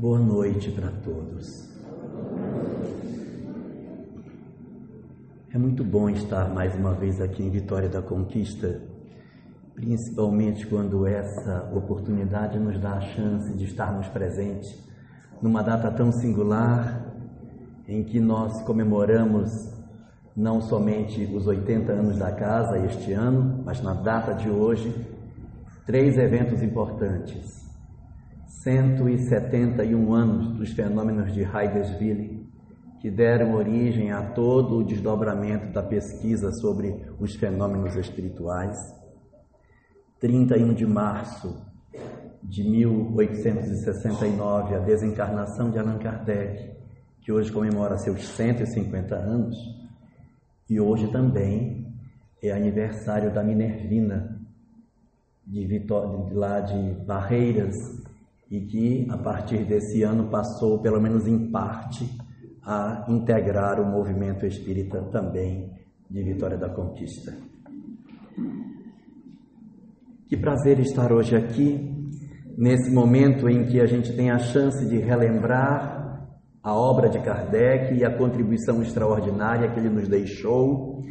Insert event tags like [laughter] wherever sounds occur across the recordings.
Boa noite para todos. É muito bom estar mais uma vez aqui em Vitória da Conquista, principalmente quando essa oportunidade nos dá a chance de estarmos presentes numa data tão singular em que nós comemoramos não somente os 80 anos da casa este ano, mas na data de hoje, três eventos importantes 171 anos dos fenômenos de Hydesville, que deram origem a todo o desdobramento da pesquisa sobre os fenômenos espirituais. 31 de março de 1869, a desencarnação de Allan Kardec, que hoje comemora seus 150 anos, e hoje também é aniversário da Minervina, de, Vitória, de lá de Barreiras, e que a partir desse ano passou, pelo menos em parte, a integrar o movimento espírita também de Vitória da Conquista. Que prazer estar hoje aqui, nesse momento em que a gente tem a chance de relembrar a obra de Kardec e a contribuição extraordinária que ele nos deixou,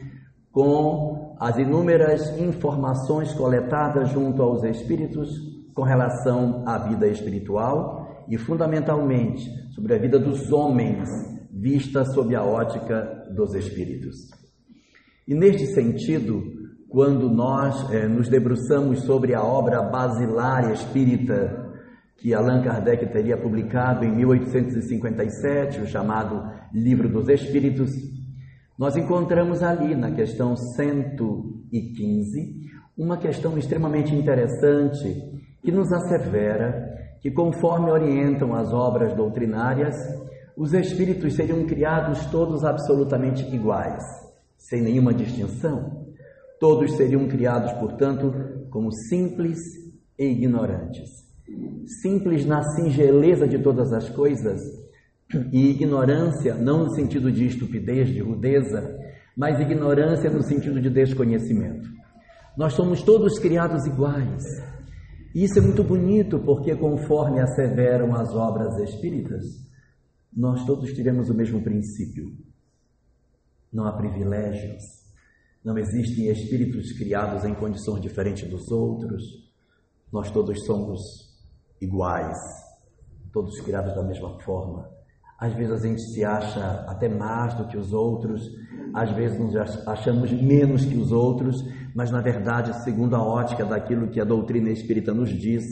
com as inúmeras informações coletadas junto aos espíritos com relação à vida espiritual e, fundamentalmente, sobre a vida dos homens, vista sob a ótica dos espíritos. E neste sentido, quando nós eh, nos debruçamos sobre a obra basilar espírita que Allan Kardec teria publicado em 1857, o chamado Livro dos Espíritos, nós encontramos ali, na questão 115, uma questão extremamente interessante que nos assevera que, conforme orientam as obras doutrinárias, os espíritos seriam criados todos absolutamente iguais, sem nenhuma distinção. Todos seriam criados, portanto, como simples e ignorantes. Simples na singeleza de todas as coisas e ignorância não no sentido de estupidez, de rudeza, mas ignorância no sentido de desconhecimento. Nós somos todos criados iguais, e isso é muito bonito porque, conforme asseveram as obras espíritas, nós todos tivemos o mesmo princípio. Não há privilégios, não existem espíritos criados em condições diferentes dos outros, nós todos somos iguais, todos criados da mesma forma. Às vezes a gente se acha até mais do que os outros, às vezes nos achamos menos que os outros, mas na verdade, segundo a ótica daquilo que a doutrina espírita nos diz,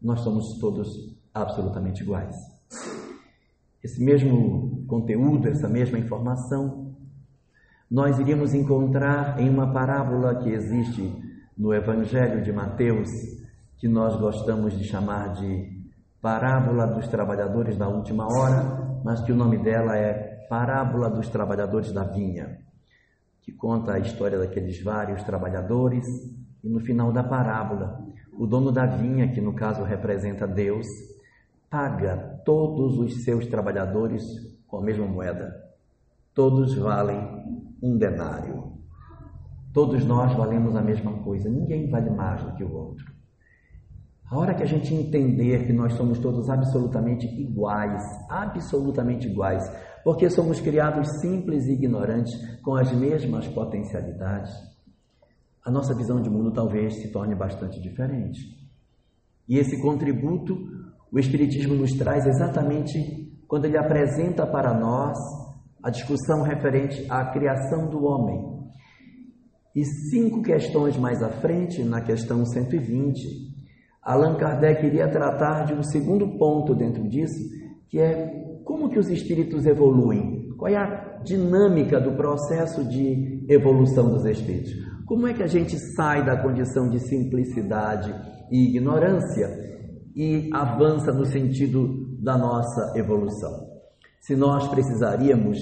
nós somos todos absolutamente iguais. Esse mesmo conteúdo, essa mesma informação, nós iríamos encontrar em uma parábola que existe no Evangelho de Mateus, que nós gostamos de chamar de Parábola dos Trabalhadores da Última Hora, mas que o nome dela é Parábola dos Trabalhadores da Vinha, que conta a história daqueles vários trabalhadores e no final da parábola, o dono da vinha, que no caso representa Deus, paga todos os seus trabalhadores com a mesma moeda. Todos valem um denário. Todos nós valemos a mesma coisa, ninguém vale mais do que o outro. A hora que a gente entender que nós somos todos absolutamente iguais, absolutamente iguais, porque somos criados simples e ignorantes com as mesmas potencialidades, a nossa visão de mundo talvez se torne bastante diferente. E esse contributo o Espiritismo nos traz exatamente quando ele apresenta para nós a discussão referente à criação do homem. E cinco questões mais à frente, na questão 120, Allan Kardec iria tratar de um segundo ponto dentro disso, que é como que os espíritos evoluem, qual é a dinâmica do processo de evolução dos espíritos. Como é que a gente sai da condição de simplicidade e ignorância e avança no sentido da nossa evolução? Se nós precisaríamos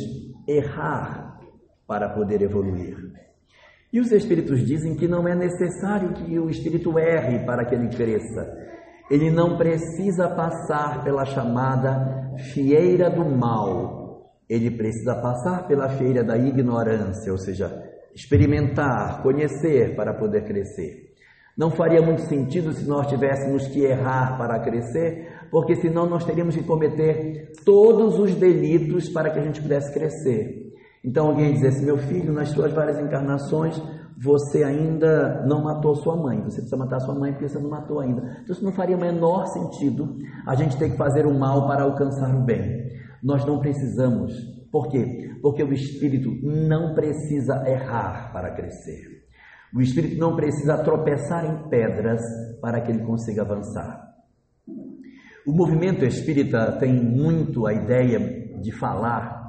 errar para poder evoluir. E os espíritos dizem que não é necessário que o espírito erre para que ele cresça. Ele não precisa passar pela chamada fieira do mal. Ele precisa passar pela feira da ignorância, ou seja, experimentar, conhecer para poder crescer. Não faria muito sentido se nós tivéssemos que errar para crescer, porque senão nós teríamos que cometer todos os delitos para que a gente pudesse crescer. Então alguém dissesse: Meu filho, nas suas várias encarnações, você ainda não matou sua mãe. Você precisa matar sua mãe porque você não matou ainda. Então isso não faria o menor sentido a gente ter que fazer o mal para alcançar o bem. Nós não precisamos. Por quê? Porque o espírito não precisa errar para crescer. O espírito não precisa tropeçar em pedras para que ele consiga avançar. O movimento espírita tem muito a ideia de falar,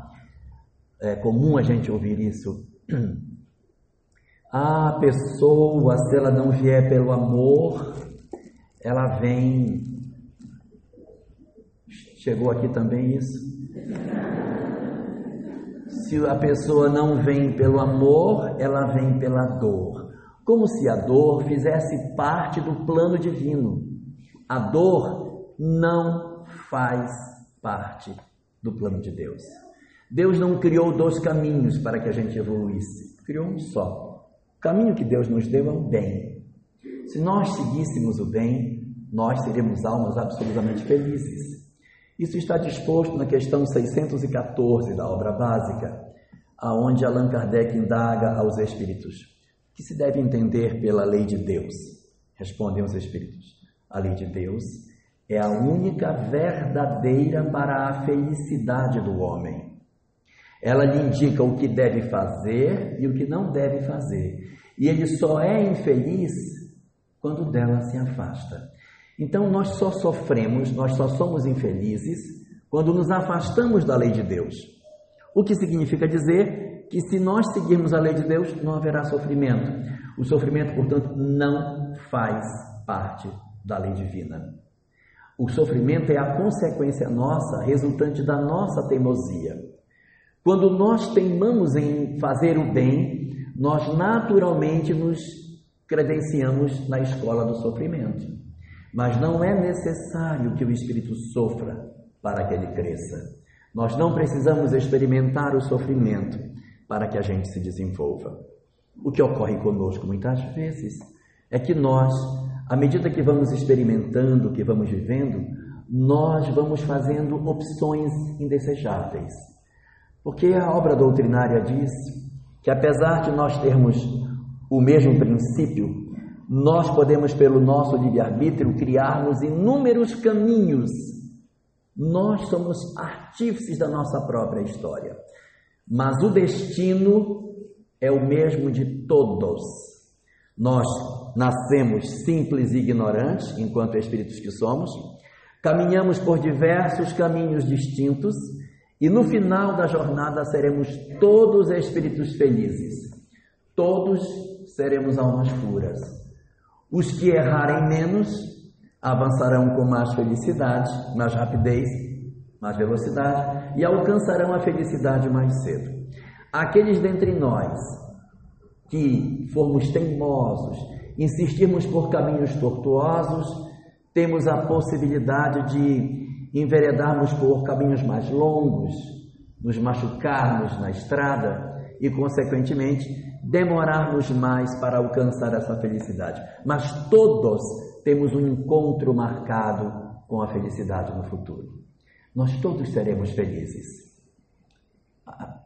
é comum a gente ouvir isso. [clears throat] A pessoa, se ela não vier pelo amor, ela vem. Chegou aqui também isso? [laughs] Se a pessoa não vem pelo amor, ela vem pela dor como se a dor fizesse parte do plano divino. A dor não faz parte do plano de Deus. Deus não criou dois caminhos para que a gente evoluísse, criou um só. O caminho que Deus nos deu é o bem. Se nós seguíssemos o bem, nós seríamos almas absolutamente felizes. Isso está disposto na questão 614 da obra básica, aonde Allan Kardec indaga aos espíritos que se deve entender pela lei de Deus? Respondem os Espíritos. A lei de Deus é a única verdadeira para a felicidade do homem. Ela lhe indica o que deve fazer e o que não deve fazer. E ele só é infeliz quando dela se afasta. Então nós só sofremos, nós só somos infelizes quando nos afastamos da lei de Deus. O que significa dizer que se nós seguirmos a lei de Deus, não haverá sofrimento. O sofrimento, portanto, não faz parte da lei divina. O sofrimento é a consequência nossa, resultante da nossa teimosia. Quando nós teimamos em fazer o bem, nós naturalmente nos credenciamos na escola do sofrimento. Mas não é necessário que o espírito sofra para que ele cresça. Nós não precisamos experimentar o sofrimento para que a gente se desenvolva. O que ocorre conosco muitas vezes é que nós, à medida que vamos experimentando, que vamos vivendo, nós vamos fazendo opções indesejáveis. Porque a obra doutrinária diz que, apesar de nós termos o mesmo princípio, nós podemos, pelo nosso livre-arbítrio, criarmos inúmeros caminhos. Nós somos artífices da nossa própria história. Mas o destino é o mesmo de todos. Nós nascemos simples e ignorantes, enquanto espíritos que somos, caminhamos por diversos caminhos distintos e no final da jornada seremos todos espíritos felizes. Todos seremos almas puras. Os que errarem menos avançarão com mais felicidade, mais rapidez mais velocidade e alcançarão a felicidade mais cedo. Aqueles dentre nós que formos teimosos, insistirmos por caminhos tortuosos, temos a possibilidade de enveredarmos por caminhos mais longos, nos machucarmos na estrada e, consequentemente, demorarmos mais para alcançar essa felicidade. Mas todos temos um encontro marcado com a felicidade no futuro nós todos seremos felizes.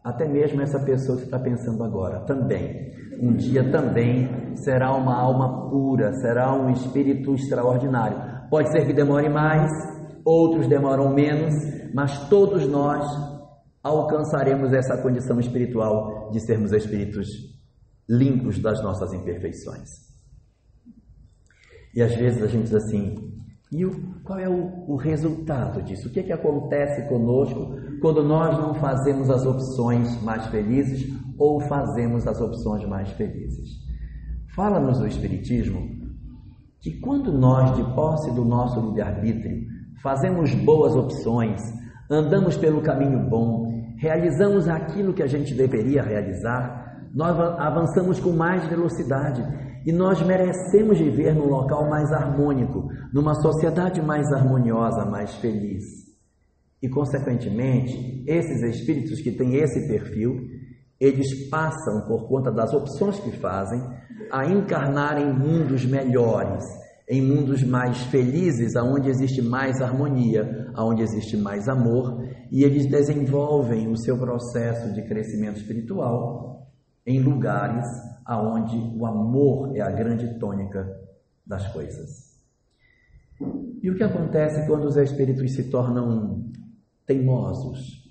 Até mesmo essa pessoa que está pensando agora, também. Um dia também será uma alma pura, será um espírito extraordinário. Pode ser que demore mais, outros demoram menos, mas todos nós alcançaremos essa condição espiritual de sermos espíritos limpos das nossas imperfeições. E às vezes a gente diz assim: e o, qual é o, o, resultado disso? O que, é que acontece conosco quando nós não fazemos as opções mais felizes ou fazemos as opções mais felizes? Fala-nos o Espiritismo que quando nós, de posse do nosso livre-arbítrio, fazemos boas opções, andamos pelo caminho bom, realizamos aquilo que a gente deveria realizar, nós avançamos com mais velocidade e nós merecemos viver num local mais harmônico, numa sociedade mais harmoniosa, mais feliz. E, consequentemente, esses espíritos que têm esse perfil, eles passam, por conta das opções que fazem, a encarnar em mundos melhores, em mundos mais felizes, aonde existe mais harmonia, aonde existe mais amor, e eles desenvolvem o seu processo de crescimento espiritual em lugares aonde o amor é a grande tônica das coisas. E o que acontece quando os espíritos se tornam teimosos?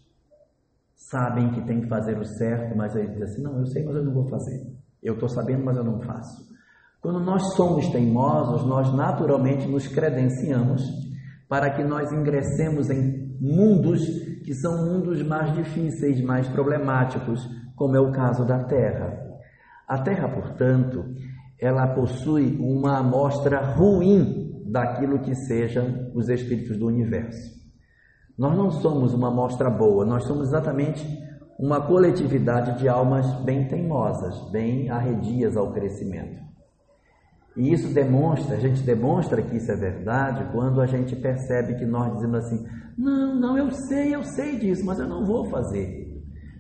Sabem que tem que fazer o certo, mas eles dizem assim: não, eu sei, mas eu não vou fazer. Eu estou sabendo, mas eu não faço. Quando nós somos teimosos, nós naturalmente nos credenciamos para que nós ingressemos em mundos que são mundos mais difíceis, mais problemáticos, como é o caso da Terra. A Terra, portanto, ela possui uma amostra ruim daquilo que sejam os espíritos do universo. Nós não somos uma amostra boa, nós somos exatamente uma coletividade de almas bem teimosas, bem arredias ao crescimento. E isso demonstra, a gente demonstra que isso é verdade quando a gente percebe que nós dizemos assim: não, não, eu sei, eu sei disso, mas eu não vou fazer.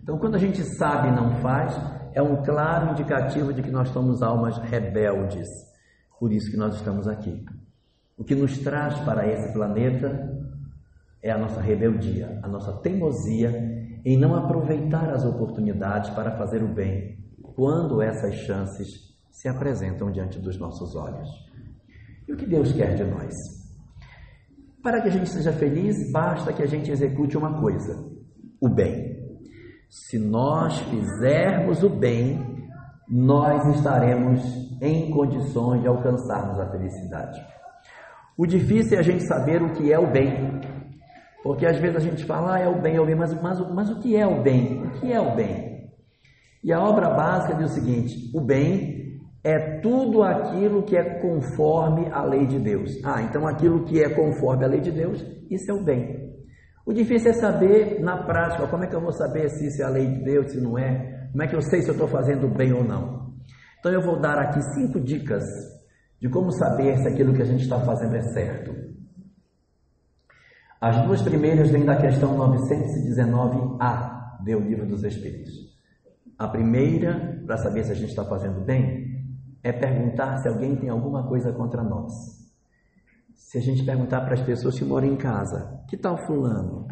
Então, quando a gente sabe e não faz, é um claro indicativo de que nós somos almas rebeldes. Por isso que nós estamos aqui. O que nos traz para esse planeta é a nossa rebeldia, a nossa teimosia em não aproveitar as oportunidades para fazer o bem, quando essas chances se apresentam diante dos nossos olhos. E o que Deus quer de nós? Para que a gente seja feliz, basta que a gente execute uma coisa: o bem. Se nós fizermos o bem, nós estaremos em condições de alcançarmos a felicidade. O difícil é a gente saber o que é o bem, porque às vezes a gente fala, ah, é o bem, é o bem, mas, mas, mas o que é o bem? O que é o bem? E a obra básica diz o seguinte: o bem é tudo aquilo que é conforme a lei de Deus. Ah, então aquilo que é conforme a lei de Deus, isso é o bem. O difícil é saber na prática, como é que eu vou saber se isso é a lei de Deus, se não é? Como é que eu sei se eu estou fazendo bem ou não? Então eu vou dar aqui cinco dicas de como saber se aquilo que a gente está fazendo é certo. As duas primeiras vêm da questão 919A do Livro dos Espíritos. A primeira, para saber se a gente está fazendo bem, é perguntar se alguém tem alguma coisa contra nós. Se a gente perguntar para as pessoas que moram em casa, que tal fulano?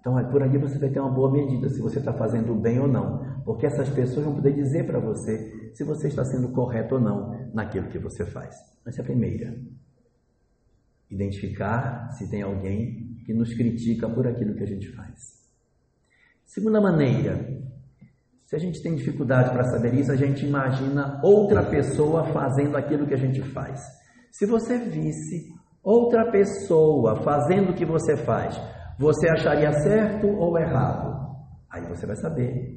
Então, por aí você vai ter uma boa medida se você está fazendo bem ou não, porque essas pessoas vão poder dizer para você se você está sendo correto ou não naquilo que você faz. Essa é a primeira. Identificar se tem alguém que nos critica por aquilo que a gente faz. Segunda maneira, se a gente tem dificuldade para saber isso, a gente imagina outra pessoa fazendo aquilo que a gente faz. Se você visse outra pessoa fazendo o que você faz, você acharia certo ou errado? Aí você vai saber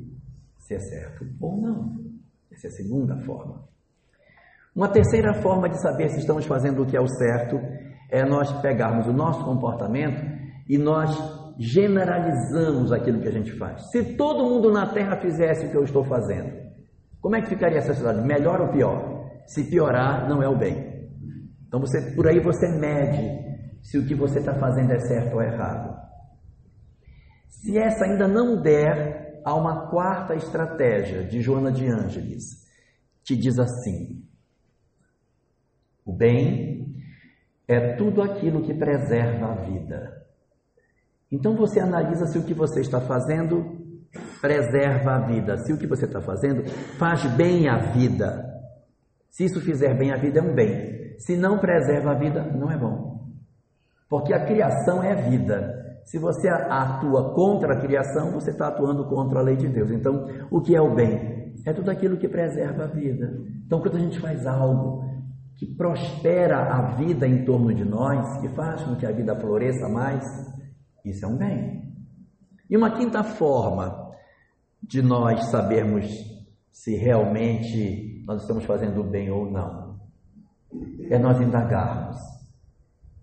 se é certo ou não. Essa é a segunda forma. Uma terceira forma de saber se estamos fazendo o que é o certo é nós pegarmos o nosso comportamento e nós generalizamos aquilo que a gente faz. Se todo mundo na Terra fizesse o que eu estou fazendo, como é que ficaria essa sociedade? Melhor ou pior? Se piorar, não é o bem. Então você, por aí você mede se o que você está fazendo é certo ou errado. Se essa ainda não der, há uma quarta estratégia de Joana de Ângeles, que diz assim: o bem é tudo aquilo que preserva a vida. Então você analisa se o que você está fazendo preserva a vida, se o que você está fazendo faz bem a vida. Se isso fizer bem a vida, é um bem. Se não preserva a vida, não é bom. Porque a criação é vida. Se você atua contra a criação, você está atuando contra a lei de Deus. Então, o que é o bem? É tudo aquilo que preserva a vida. Então, quando a gente faz algo que prospera a vida em torno de nós, que faz com que a vida floresça mais, isso é um bem. E uma quinta forma de nós sabermos se realmente nós estamos fazendo o bem ou não é nós indagarmos.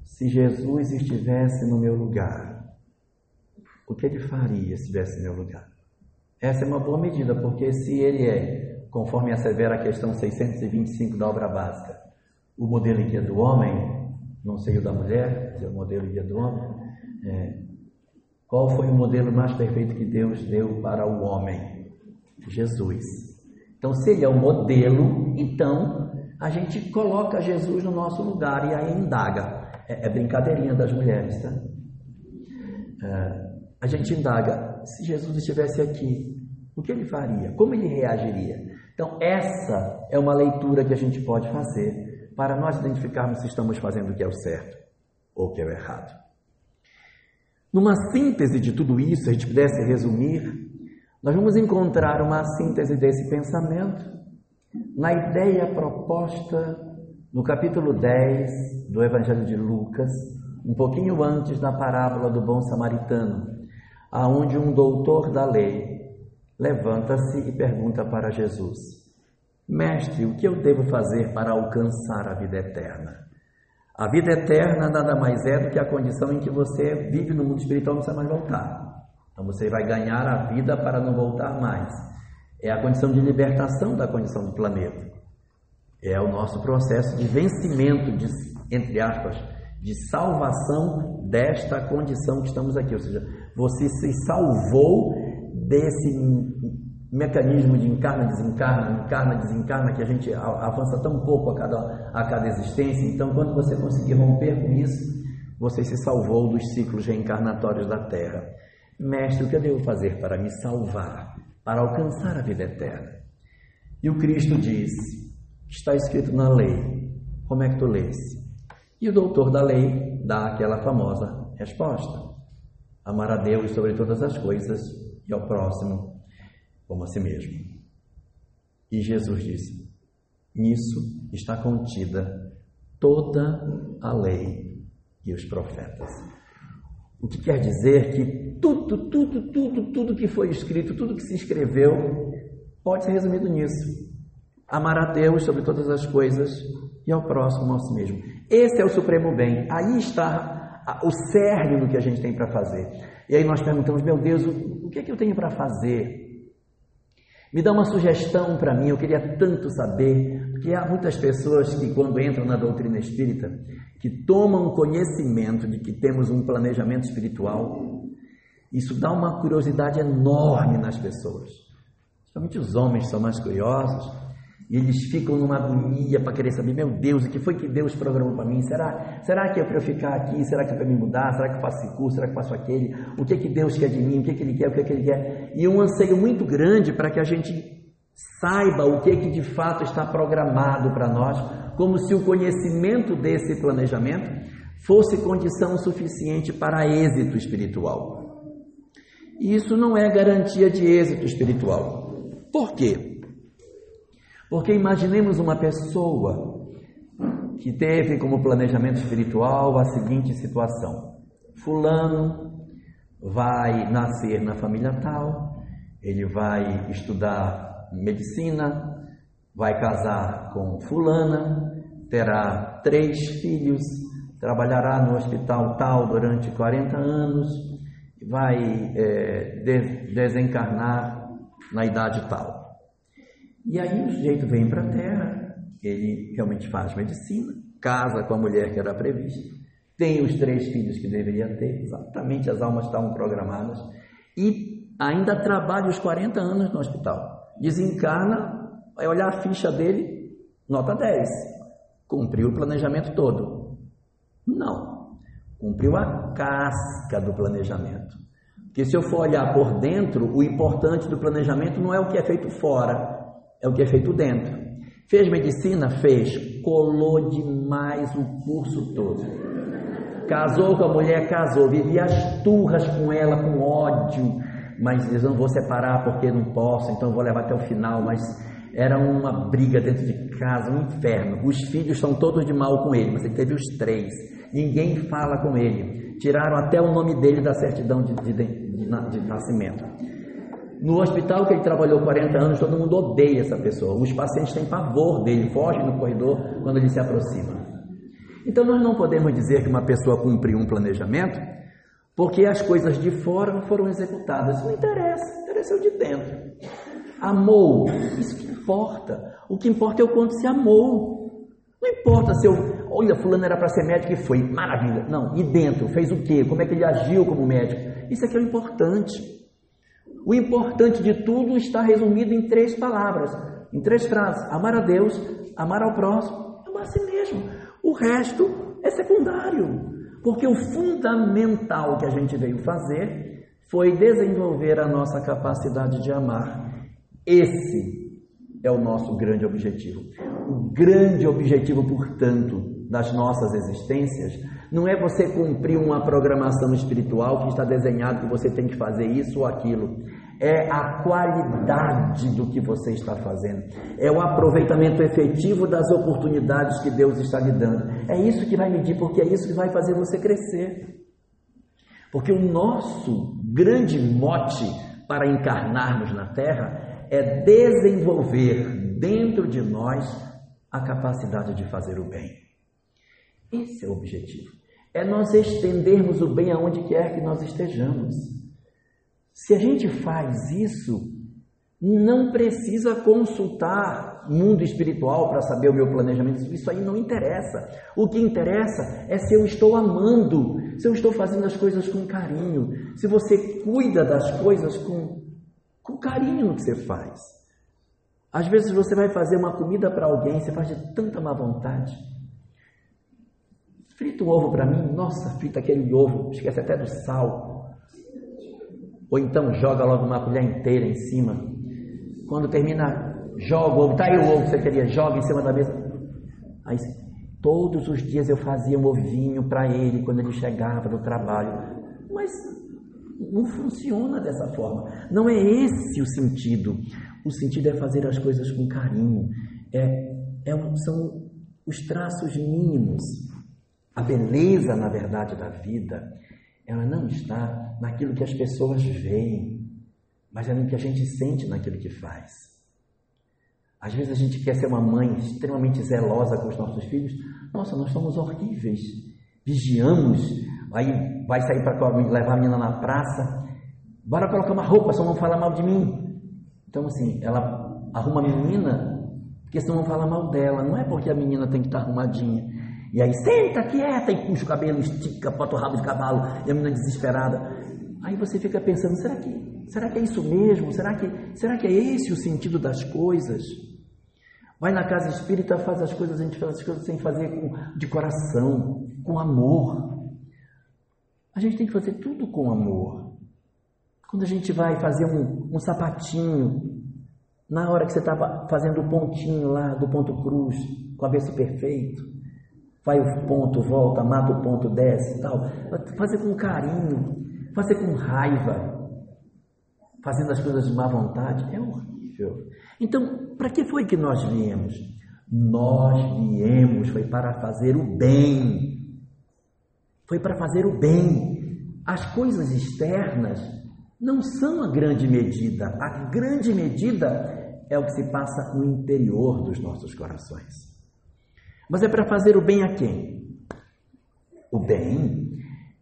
Se Jesus estivesse no meu lugar, o que ele faria se estivesse no meu lugar? Essa é uma boa medida, porque se ele é, conforme assevera a questão 625 da obra básica, o modelo guia do homem, não sei o da mulher, mas é o modelo guia do homem, é, qual foi o modelo mais perfeito que Deus deu para o homem? Jesus. Então, se ele é o modelo, então a gente coloca Jesus no nosso lugar e aí indaga. É, é brincadeirinha das mulheres, tá? É, a gente indaga: se Jesus estivesse aqui, o que ele faria? Como ele reagiria? Então, essa é uma leitura que a gente pode fazer para nós identificarmos se estamos fazendo o que é o certo ou o que é o errado. Numa síntese de tudo isso, se a gente pudesse resumir, nós vamos encontrar uma síntese desse pensamento na ideia proposta no capítulo 10 do Evangelho de Lucas, um pouquinho antes da parábola do bom samaritano, aonde um doutor da lei levanta-se e pergunta para Jesus: Mestre, o que eu devo fazer para alcançar a vida eterna? A vida eterna nada mais é do que a condição em que você vive no mundo espiritual e não precisa mais voltar. Então você vai ganhar a vida para não voltar mais. É a condição de libertação da condição do planeta. É o nosso processo de vencimento, de, entre aspas, de salvação desta condição que estamos aqui. Ou seja, você se salvou desse mecanismo de encarna, desencarna, encarna, desencarna, que a gente avança tão pouco a cada, a cada existência. Então, quando você conseguir romper com isso, você se salvou dos ciclos reencarnatórios da Terra. Mestre, o que eu devo fazer para me salvar, para alcançar a vida eterna? E o Cristo diz: está escrito na lei. Como é que tu lês? E o doutor da lei dá aquela famosa resposta: amar a Deus sobre todas as coisas e ao próximo como a si mesmo. E Jesus disse: Nisso está contida toda a lei e os profetas. O que quer dizer que tudo, tudo, tudo, tudo que foi escrito, tudo que se escreveu, pode ser resumido nisso. Amar a Deus sobre todas as coisas e ao próximo a si mesmo. Esse é o supremo bem. Aí está o cerne do que a gente tem para fazer. E aí nós perguntamos, meu Deus, o que é que eu tenho para fazer? Me dá uma sugestão para mim, eu queria tanto saber, porque há muitas pessoas que, quando entram na doutrina espírita, que tomam conhecimento de que temos um planejamento espiritual, isso dá uma curiosidade enorme nas pessoas. Principalmente os homens são mais curiosos, e eles ficam numa agonia para querer saber, meu Deus, o que foi que Deus programou para mim? Será, será que é para eu ficar aqui? Será que é para me mudar? Será que eu faço esse curso? Será que eu faço aquele? O que é que Deus quer de mim? O que é que Ele quer? O que é que Ele quer? E um anseio muito grande para que a gente saiba o que é que de fato está programado para nós, como se o conhecimento desse planejamento fosse condição suficiente para êxito espiritual. E isso não é garantia de êxito espiritual. Por quê? Porque imaginemos uma pessoa que teve como planejamento espiritual a seguinte situação: Fulano vai nascer na família tal, ele vai estudar medicina, vai casar com Fulana, terá três filhos, trabalhará no hospital tal durante 40 anos, vai é, desencarnar na idade tal. E aí o sujeito vem para a Terra, ele realmente faz medicina, casa com a mulher que era prevista, tem os três filhos que deveria ter, exatamente as almas estavam programadas, e ainda trabalha os 40 anos no hospital. Desencarna, vai olhar a ficha dele, nota 10. Cumpriu o planejamento todo. Não. Cumpriu a casca do planejamento. Porque se eu for olhar por dentro, o importante do planejamento não é o que é feito fora, é o que é feito dentro. Fez medicina? Fez. Colou demais o curso todo. Casou com a mulher? Casou. Vivia as turras com ela, com ódio. Mas diz, não vou separar porque não posso, então vou levar até o final. Mas era uma briga dentro de casa, um inferno. Os filhos são todos de mal com ele, mas ele teve os três. Ninguém fala com ele. Tiraram até o nome dele da certidão de, de, de, de nascimento. No hospital que ele trabalhou 40 anos, todo mundo odeia essa pessoa. Os pacientes têm pavor dele, fogem no corredor quando ele se aproxima. Então nós não podemos dizer que uma pessoa cumpriu um planejamento porque as coisas de fora não foram executadas. Não interessa, interessa o de dentro. Amou, isso que importa. O que importa é o quanto se amou. Não importa se eu, olha, fulano era para ser médico e foi, maravilha. Não, e dentro, fez o quê? Como é que ele agiu como médico? Isso aqui é o importante. O importante de tudo está resumido em três palavras, em três frases: amar a Deus, amar ao próximo, amar a si mesmo. O resto é secundário, porque o fundamental que a gente veio fazer foi desenvolver a nossa capacidade de amar. Esse é o nosso grande objetivo. O grande objetivo, portanto, das nossas existências não é você cumprir uma programação espiritual que está desenhado que você tem que fazer isso ou aquilo. É a qualidade do que você está fazendo. É o aproveitamento efetivo das oportunidades que Deus está lhe dando. É isso que vai medir, porque é isso que vai fazer você crescer. Porque o nosso grande mote para encarnarmos na Terra é desenvolver dentro de nós a capacidade de fazer o bem. Esse é o objetivo. É nós estendermos o bem aonde quer que nós estejamos. Se a gente faz isso, não precisa consultar mundo espiritual para saber o meu planejamento. Isso aí não interessa. O que interessa é se eu estou amando, se eu estou fazendo as coisas com carinho, se você cuida das coisas com, com carinho no que você faz. Às vezes você vai fazer uma comida para alguém, você faz de tanta má vontade. Frita um ovo para mim, nossa, frita aquele ovo, esquece até do sal. Ou então joga logo uma colher inteira em cima. Quando termina, joga o ovo, tá aí o ovo que você queria, joga em cima da mesa. Aí, todos os dias eu fazia um ovinho para ele quando ele chegava do trabalho. Mas não funciona dessa forma. Não é esse o sentido. O sentido é fazer as coisas com carinho. É, é, são os traços mínimos a beleza, na verdade, da vida, ela não está naquilo que as pessoas veem, mas é no que a gente sente naquilo que faz. Às vezes a gente quer ser uma mãe extremamente zelosa com os nossos filhos. Nossa, nós somos horríveis. Vigiamos, aí vai sair para levar a menina na praça. Bora colocar uma roupa, só não falar mal de mim. Então, assim, ela arruma a menina, porque senão vão falar mal dela. Não é porque a menina tem que estar arrumadinha, e aí, senta quieta e puxa o cabelo, estica, bota o rabo de cavalo, e a menina desesperada. Aí você fica pensando, será que, será que é isso mesmo? Será que, será que é esse o sentido das coisas? Vai na casa espírita, faz as coisas, a gente faz as coisas sem fazer com, de coração, com amor. A gente tem que fazer tudo com amor. Quando a gente vai fazer um, um sapatinho, na hora que você estava fazendo o pontinho lá do ponto cruz, com o avesso perfeito, Vai o ponto, volta, mata o ponto, desce e tal. Fazer com carinho, fazer com raiva, fazendo as coisas de má vontade, é horrível. Então, para que foi que nós viemos? Nós viemos, foi para fazer o bem. Foi para fazer o bem. As coisas externas não são a grande medida. A grande medida é o que se passa no interior dos nossos corações. Mas é para fazer o bem a quem? O bem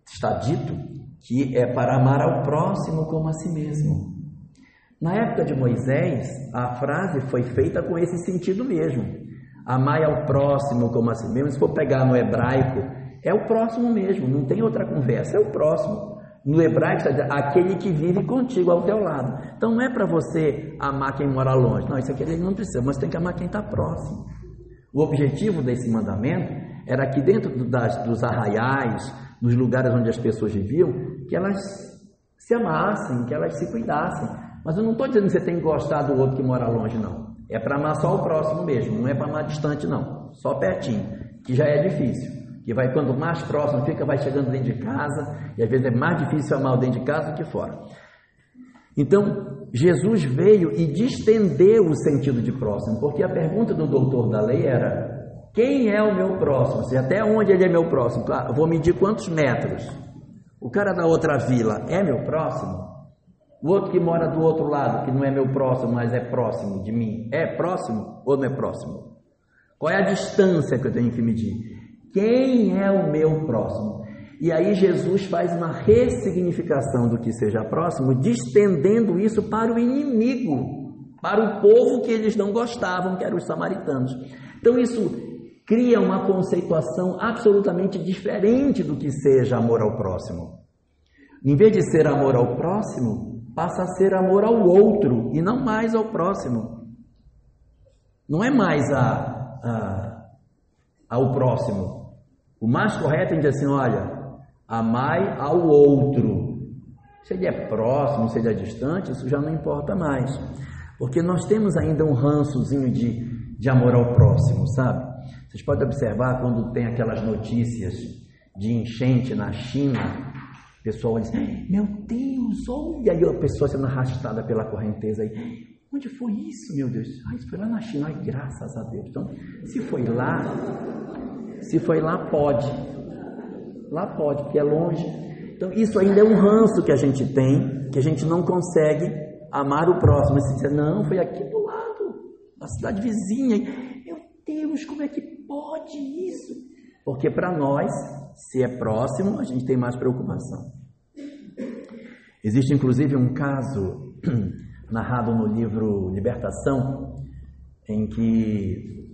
está dito que é para amar ao próximo como a si mesmo. Na época de Moisés, a frase foi feita com esse sentido mesmo. Amar ao próximo como a si mesmo. Se for pegar no hebraico, é o próximo mesmo, não tem outra conversa, é o próximo. No hebraico está dizendo, aquele que vive contigo ao teu lado. Então não é para você amar quem mora longe. Não, isso aqui não precisa, mas tem que amar quem está próximo. O objetivo desse mandamento era que dentro das, dos arraiais, nos lugares onde as pessoas viviam, que elas se amassem, que elas se cuidassem. Mas eu não estou dizendo que você tem que gostar do outro que mora longe, não. É para amar só o próximo mesmo, não é para amar distante, não. Só pertinho, que já é difícil. Que vai, quando mais próximo fica, vai chegando dentro de casa, e às vezes é mais difícil amar dentro de casa do que fora. Então, Jesus veio e distendeu o sentido de próximo, porque a pergunta do doutor da lei era: quem é o meu próximo? Se até onde ele é meu próximo? Claro, vou medir quantos metros. O cara da outra vila é meu próximo? O outro que mora do outro lado, que não é meu próximo, mas é próximo de mim, é próximo ou não é próximo? Qual é a distância que eu tenho que medir? Quem é o meu próximo? E aí Jesus faz uma ressignificação do que seja próximo, distendendo isso para o inimigo, para o povo que eles não gostavam, que eram os samaritanos. Então isso cria uma conceituação absolutamente diferente do que seja amor ao próximo. Em vez de ser amor ao próximo, passa a ser amor ao outro e não mais ao próximo. Não é mais a, a, ao próximo. O mais correto é dizer assim: olha, amai ao outro. Se ele é próximo, se ele é distante, isso já não importa mais. Porque nós temos ainda um rançozinho de, de amor ao próximo, sabe? Vocês podem observar quando tem aquelas notícias de enchente na China, o pessoal diz, meu Deus, olha aí a pessoa sendo arrastada pela correnteza aí. Onde foi isso, meu Deus? Ah, isso foi lá na China, Ai, graças a Deus. Então, se foi lá, se foi lá, pode. Lá pode, porque é longe. Então, isso ainda é um ranço que a gente tem, que a gente não consegue amar o próximo. Se dizer, não, foi aqui do lado, na cidade vizinha. Meu Deus, como é que pode isso? Porque para nós, se é próximo, a gente tem mais preocupação. Existe inclusive um caso [clears throat] narrado no livro Libertação, em que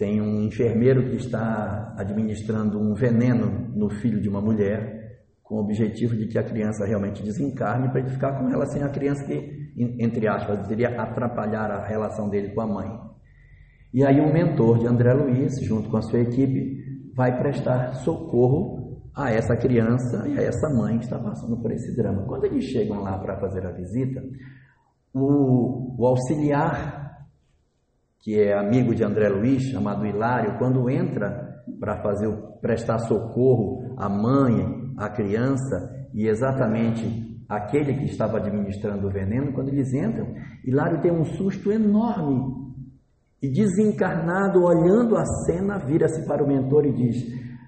tem um enfermeiro que está administrando um veneno no filho de uma mulher, com o objetivo de que a criança realmente desencarne para ele ficar com ela sem a criança que, entre aspas, iria atrapalhar a relação dele com a mãe. E aí o mentor de André Luiz, junto com a sua equipe, vai prestar socorro a essa criança e a essa mãe que está passando por esse drama. Quando eles chegam lá para fazer a visita, o, o auxiliar, que é amigo de André Luiz, chamado Hilário, quando entra para fazer prestar socorro à mãe, à criança e exatamente aquele que estava administrando o veneno, quando eles entram, Hilário tem um susto enorme e desencarnado, olhando a cena, vira-se para o mentor e diz: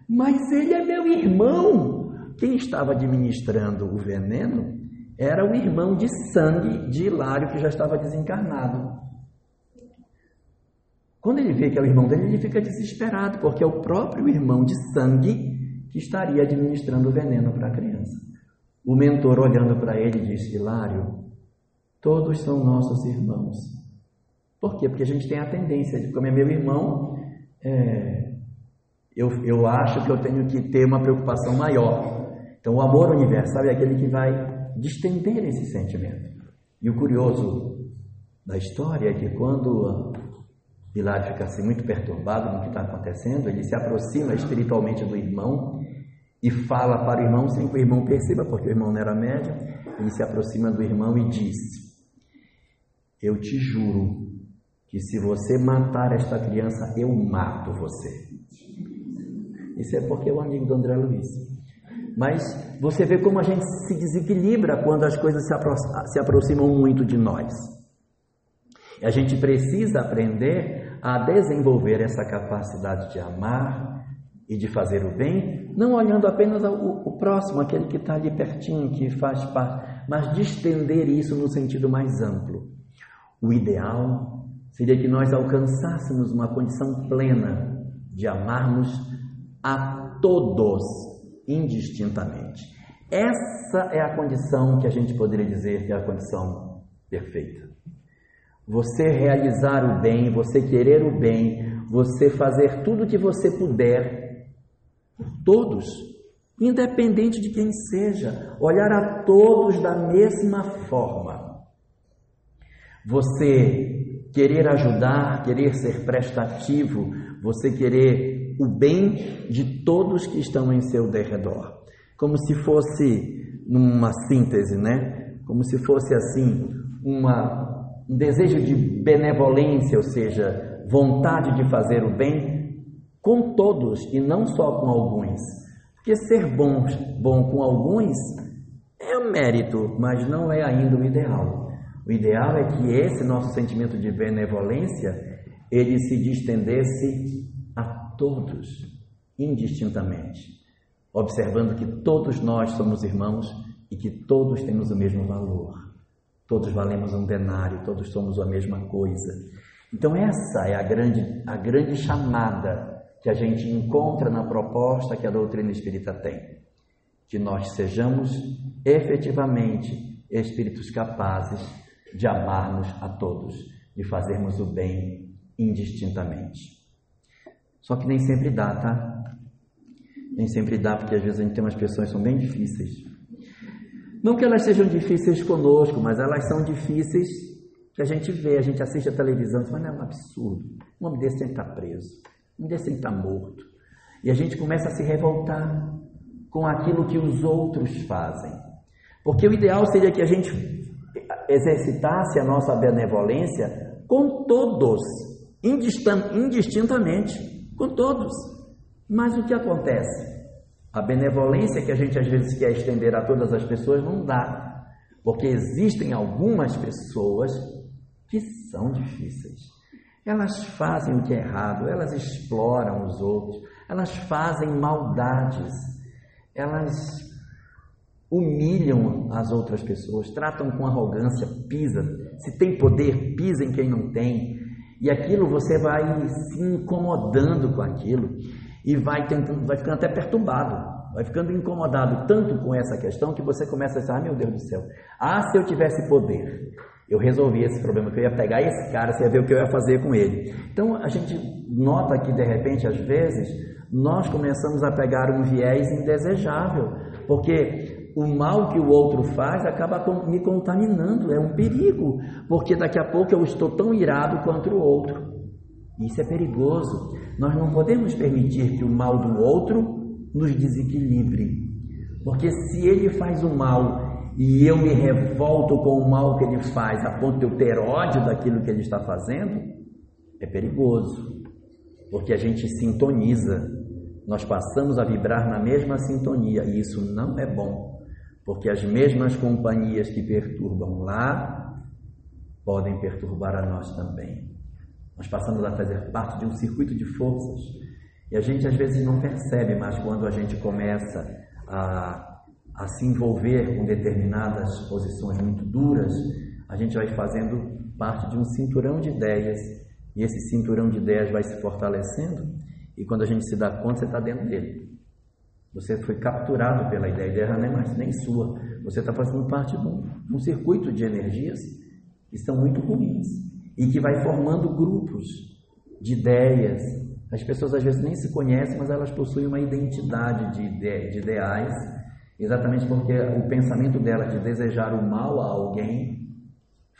Mas ele é meu irmão. Quem estava administrando o veneno era o irmão de sangue de Hilário, que já estava desencarnado. Quando ele vê que é o irmão dele, ele fica desesperado, porque é o próprio irmão de sangue que estaria administrando o veneno para a criança. O mentor, olhando para ele, disse: Hilário, todos são nossos irmãos. Por quê? Porque a gente tem a tendência de, como é meu irmão, é, eu, eu acho que eu tenho que ter uma preocupação maior. Então, o amor universal é aquele que vai distender esse sentimento. E o curioso da história é que quando Hilário fica assim muito perturbado no que está acontecendo, ele se aproxima espiritualmente do irmão e fala para o irmão sem que o irmão perceba, porque o irmão não era médium, ele se aproxima do irmão e diz: Eu te juro que se você matar esta criança, eu mato você. Isso é porque é o amigo do André Luiz. Mas você vê como a gente se desequilibra quando as coisas se, apro se aproximam muito de nós. A gente precisa aprender a desenvolver essa capacidade de amar e de fazer o bem, não olhando apenas o, o próximo, aquele que está ali pertinho, que faz parte, mas de estender isso no sentido mais amplo. O ideal seria que nós alcançássemos uma condição plena de amarmos a todos indistintamente. Essa é a condição que a gente poderia dizer que é a condição perfeita. Você realizar o bem, você querer o bem, você fazer tudo o que você puder por todos, independente de quem seja, olhar a todos da mesma forma. Você querer ajudar, querer ser prestativo, você querer o bem de todos que estão em seu derredor. Como se fosse numa síntese, né? Como se fosse assim uma, um desejo de benevolência, ou seja, vontade de fazer o bem com todos e não só com alguns. Porque ser bom, bom com alguns é um mérito, mas não é ainda o ideal. O ideal é que esse nosso sentimento de benevolência ele se distendesse todos, indistintamente, observando que todos nós somos irmãos e que todos temos o mesmo valor. Todos valemos um denário, todos somos a mesma coisa. Então essa é a grande, a grande chamada que a gente encontra na proposta que a doutrina espírita tem. Que nós sejamos efetivamente espíritos capazes de amarmos a todos, de fazermos o bem indistintamente. Só que nem sempre dá, tá? Nem sempre dá, porque às vezes a gente tem umas pessoas que são bem difíceis. Não que elas sejam difíceis conosco, mas elas são difíceis que a gente vê, a gente assiste a televisão, mas não é um absurdo. Um homem desse tem que estar preso, um desse tem que estar morto. E a gente começa a se revoltar com aquilo que os outros fazem. Porque o ideal seria que a gente exercitasse a nossa benevolência com todos, indistintamente, com todos. Mas o que acontece? A benevolência que a gente às vezes quer estender a todas as pessoas não dá, porque existem algumas pessoas que são difíceis. Elas fazem o que é errado, elas exploram os outros, elas fazem maldades, elas humilham as outras pessoas, tratam com arrogância, pisa. Se tem poder, pisa em quem não tem. E aquilo você vai se incomodando com aquilo e vai tentando, vai ficando até perturbado, vai ficando incomodado tanto com essa questão que você começa a dizer, ah, meu Deus do céu, ah, se eu tivesse poder, eu resolvi esse problema, que eu ia pegar esse cara, você ia ver o que eu ia fazer com ele. Então a gente nota que de repente, às vezes, nós começamos a pegar um viés indesejável, porque o mal que o outro faz acaba me contaminando, é um perigo, porque daqui a pouco eu estou tão irado quanto o outro. Isso é perigoso. Nós não podemos permitir que o mal do outro nos desequilibre. Porque se ele faz o mal e eu me revolto com o mal que ele faz, a ponto de eu ter ódio daquilo que ele está fazendo, é perigoso. Porque a gente sintoniza, nós passamos a vibrar na mesma sintonia e isso não é bom. Porque as mesmas companhias que perturbam lá podem perturbar a nós também. Nós passamos a fazer parte de um circuito de forças e a gente às vezes não percebe, mas quando a gente começa a, a se envolver com determinadas posições muito duras, a gente vai fazendo parte de um cinturão de ideias e esse cinturão de ideias vai se fortalecendo e quando a gente se dá conta, você está dentro dele. Você foi capturado pela ideia, a ideia não é mais nem sua. Você está fazendo parte de um, de um circuito de energias que são muito ruins e que vai formando grupos de ideias. As pessoas às vezes nem se conhecem, mas elas possuem uma identidade de, ide de ideais, exatamente porque o pensamento delas de desejar o mal a alguém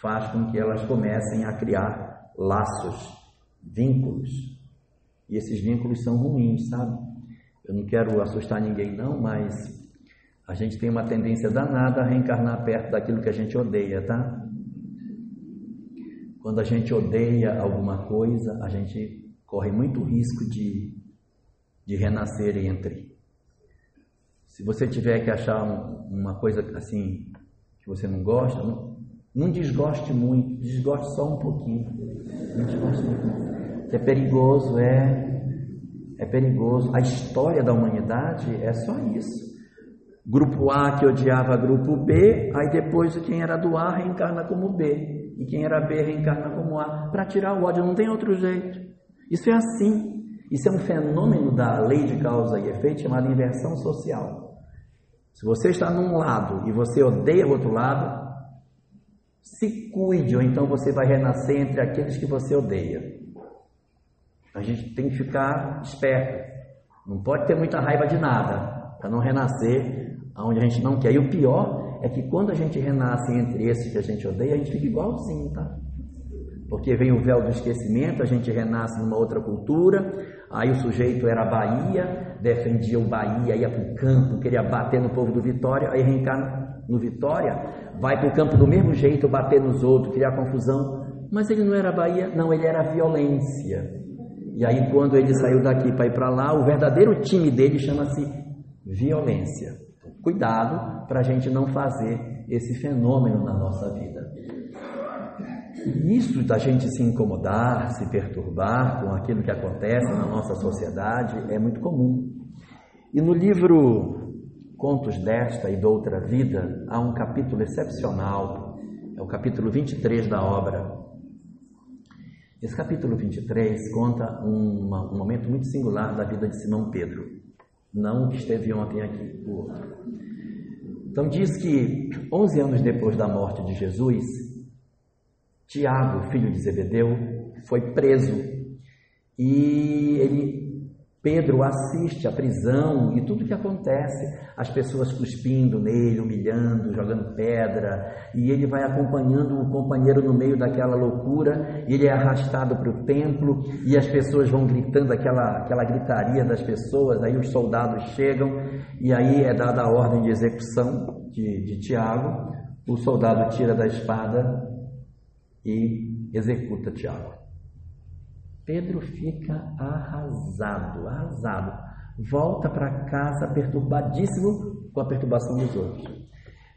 faz com que elas comecem a criar laços, vínculos. E esses vínculos são ruins, sabe? Eu não quero assustar ninguém, não, mas a gente tem uma tendência danada a reencarnar perto daquilo que a gente odeia, tá? Quando a gente odeia alguma coisa, a gente corre muito risco de, de renascer entre. Se você tiver que achar um, uma coisa assim que você não gosta, não, não desgoste muito, desgoste só um pouquinho. Não desgoste muito. É perigoso, é, é perigoso. A história da humanidade é só isso. Grupo A que odiava grupo B, aí depois quem era do A reencarna como B e quem era B reencarna como A, para tirar o ódio, não tem outro jeito. Isso é assim. Isso é um fenômeno da lei de causa e efeito chamado inversão social. Se você está num lado e você odeia o outro lado, se cuide, ou então você vai renascer entre aqueles que você odeia. A gente tem que ficar esperto. Não pode ter muita raiva de nada, para não renascer aonde a gente não quer. E o pior é que quando a gente renasce entre esses que a gente odeia, a gente fica igualzinho, tá? Porque vem o véu do esquecimento, a gente renasce numa outra cultura, aí o sujeito era Bahia, defendia o Bahia, ia para o campo, queria bater no povo do Vitória, aí reencarna no Vitória, vai para o campo do mesmo jeito, bater nos outros, criar confusão, mas ele não era Bahia, não, ele era violência. E aí quando ele saiu daqui para ir para lá, o verdadeiro time dele chama-se violência. Cuidado para a gente não fazer esse fenômeno na nossa vida. Isso da gente se incomodar, se perturbar com aquilo que acontece na nossa sociedade é muito comum. E no livro Contos desta e de outra vida, há um capítulo excepcional, é o capítulo 23 da obra. Esse capítulo 23 conta uma, um momento muito singular da vida de Simão Pedro, não o que esteve ontem aqui, o outro. Então diz que 11 anos depois da morte de Jesus, Tiago, filho de Zebedeu, foi preso e ele Pedro assiste à prisão e tudo que acontece, as pessoas cuspindo nele, humilhando, jogando pedra, e ele vai acompanhando o companheiro no meio daquela loucura, ele é arrastado para o templo, e as pessoas vão gritando aquela, aquela gritaria das pessoas, aí os soldados chegam, e aí é dada a ordem de execução de, de Tiago, o soldado tira da espada e executa Tiago. Pedro fica arrasado, arrasado. Volta para casa perturbadíssimo com a perturbação dos outros.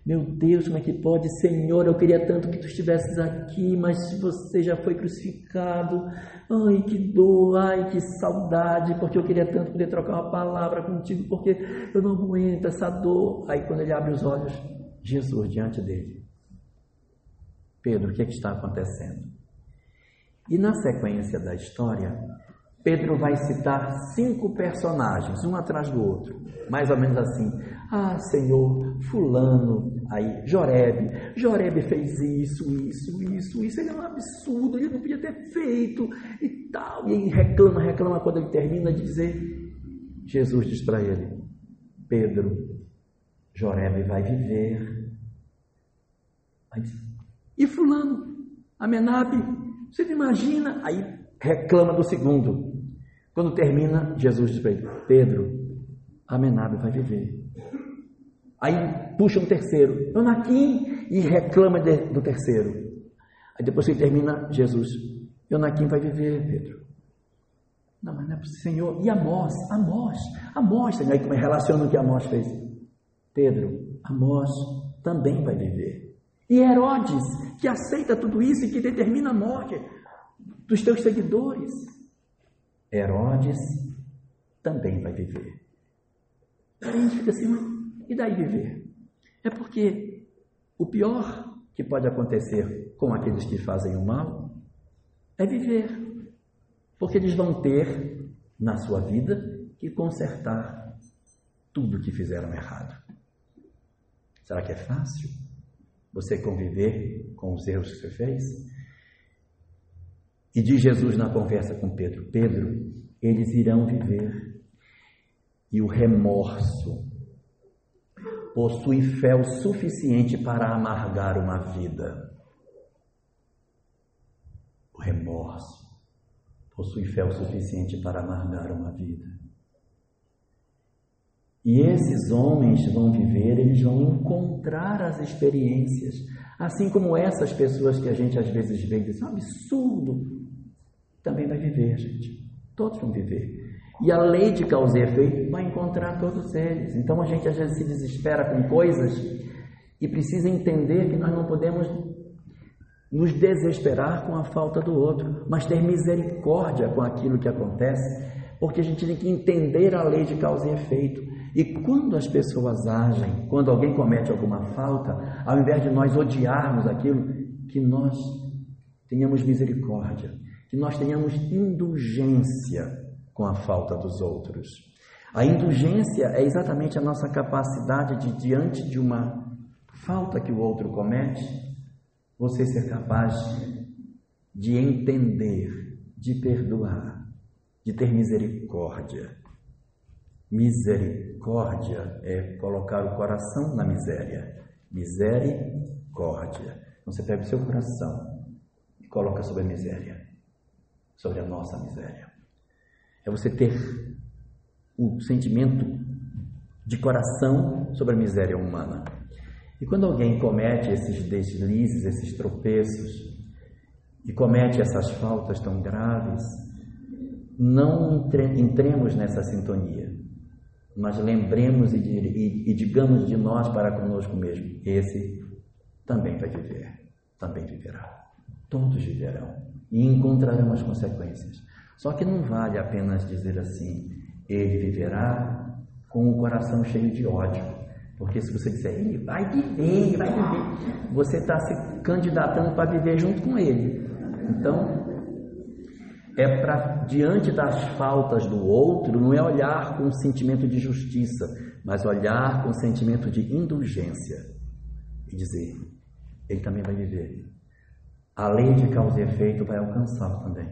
Meu Deus, como é que pode? Senhor, eu queria tanto que tu estivesses aqui, mas você já foi crucificado. Ai, que dor, ai, que saudade, porque eu queria tanto poder trocar uma palavra contigo, porque eu não aguento essa dor. Aí, quando ele abre os olhos, Jesus diante dele. Pedro, o que, é que está acontecendo? E na sequência da história, Pedro vai citar cinco personagens, um atrás do outro, mais ou menos assim. Ah, Senhor, fulano, aí, Jorebe, Jorebe fez isso, isso, isso, isso, ele é um absurdo, ele não podia ter feito e tal. E ele reclama, reclama quando ele termina de dizer, Jesus diz para ele, Pedro, Jorebe vai viver. Aí, e fulano, Amenabe, você imagina? Aí reclama do segundo. Quando termina, Jesus diz para ele: Pedro, Amenabe vai viver. Aí puxa um terceiro, Jonaquim, e reclama de, do terceiro. Aí depois que termina, Jesus, Jonaquim vai viver, Pedro. Não, mas não é o Senhor. E Amós, Amós, Amós, Senhor. Aí como relaciona o que Amós fez? Pedro, Amós também vai viver. E Herodes, que aceita tudo isso e que determina a morte dos teus seguidores, Herodes também vai viver. Aí a gente fica assim, e daí viver? É porque o pior que pode acontecer com aqueles que fazem o mal é viver. Porque eles vão ter na sua vida que consertar tudo que fizeram errado. Será que é fácil? Você conviver com os erros que você fez? E diz Jesus na conversa com Pedro: Pedro, eles irão viver. E o remorso possui fé o suficiente para amargar uma vida. O remorso possui fé o suficiente para amargar uma vida. E esses homens vão viver, eles vão encontrar as experiências, assim como essas pessoas que a gente às vezes vê e diz, um absurdo, também vai viver, gente. Todos vão viver. E a lei de causa e efeito vai encontrar todos eles. Então a gente às vezes se desespera com coisas e precisa entender que nós não podemos nos desesperar com a falta do outro, mas ter misericórdia com aquilo que acontece, porque a gente tem que entender a lei de causa e efeito. E quando as pessoas agem, quando alguém comete alguma falta, ao invés de nós odiarmos aquilo, que nós tenhamos misericórdia, que nós tenhamos indulgência com a falta dos outros. A indulgência é exatamente a nossa capacidade de, diante de uma falta que o outro comete, você ser capaz de entender, de perdoar, de ter misericórdia. Misericórdia é colocar o coração na miséria. Misericórdia. Então você pega o seu coração e coloca sobre a miséria, sobre a nossa miséria. É você ter o sentimento de coração sobre a miséria humana. E quando alguém comete esses deslizes, esses tropeços, e comete essas faltas tão graves, não entremos nessa sintonia mas lembremos e, e, e, digamos de nós para conosco mesmo: esse também vai viver, também viverá. Todos viverão e encontrarão as consequências. Só que não vale apenas dizer assim: ele viverá com o coração cheio de ódio. Porque se você disser, ele vai viver, vai viver, você está se candidatando para viver junto com ele. Então, é para, diante das faltas do outro, não é olhar com sentimento de justiça, mas olhar com sentimento de indulgência e dizer: ele também vai viver. A lei de causa e efeito vai alcançá-lo também.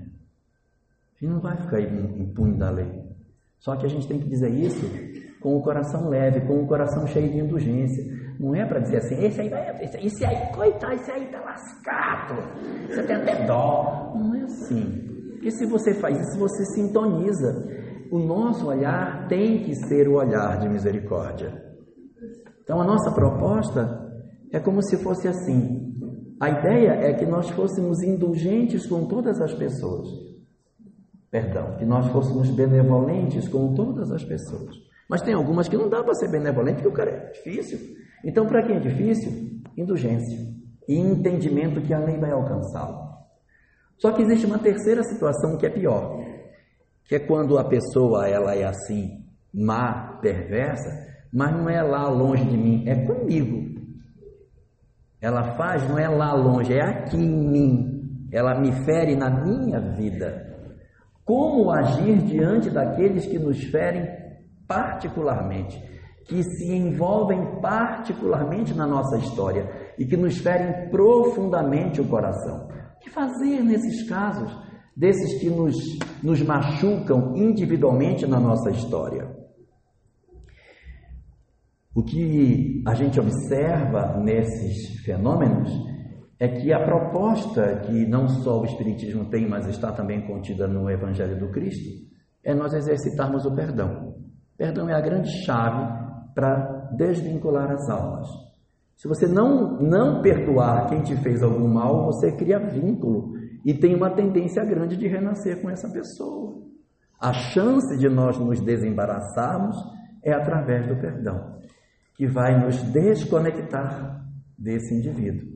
Ele não vai ficar impune da lei. Só que a gente tem que dizer isso com o coração leve, com o coração cheio de indulgência. Não é para dizer assim, esse aí vai, esse aí, coitado, esse aí tá lascado, você tem até dó. Não é assim. Porque se você faz isso, você sintoniza. O nosso olhar tem que ser o olhar de misericórdia. Então a nossa proposta é como se fosse assim. A ideia é que nós fôssemos indulgentes com todas as pessoas. Perdão, que nós fôssemos benevolentes com todas as pessoas. Mas tem algumas que não dá para ser benevolente, porque o cara é difícil. Então, para quem é difícil, indulgência e entendimento que a lei vai alcançá-lo. Só que existe uma terceira situação que é pior, que é quando a pessoa ela é assim, má, perversa, mas não é lá longe de mim, é comigo. Ela faz não é lá longe, é aqui em mim. Ela me fere na minha vida. Como agir diante daqueles que nos ferem particularmente, que se envolvem particularmente na nossa história e que nos ferem profundamente o coração? Que fazer nesses casos, desses que nos, nos machucam individualmente na nossa história? O que a gente observa nesses fenômenos é que a proposta que não só o Espiritismo tem, mas está também contida no Evangelho do Cristo, é nós exercitarmos o perdão. Perdão é a grande chave para desvincular as almas. Se você não, não perdoar quem te fez algum mal, você cria vínculo e tem uma tendência grande de renascer com essa pessoa. A chance de nós nos desembaraçarmos é através do perdão que vai nos desconectar desse indivíduo.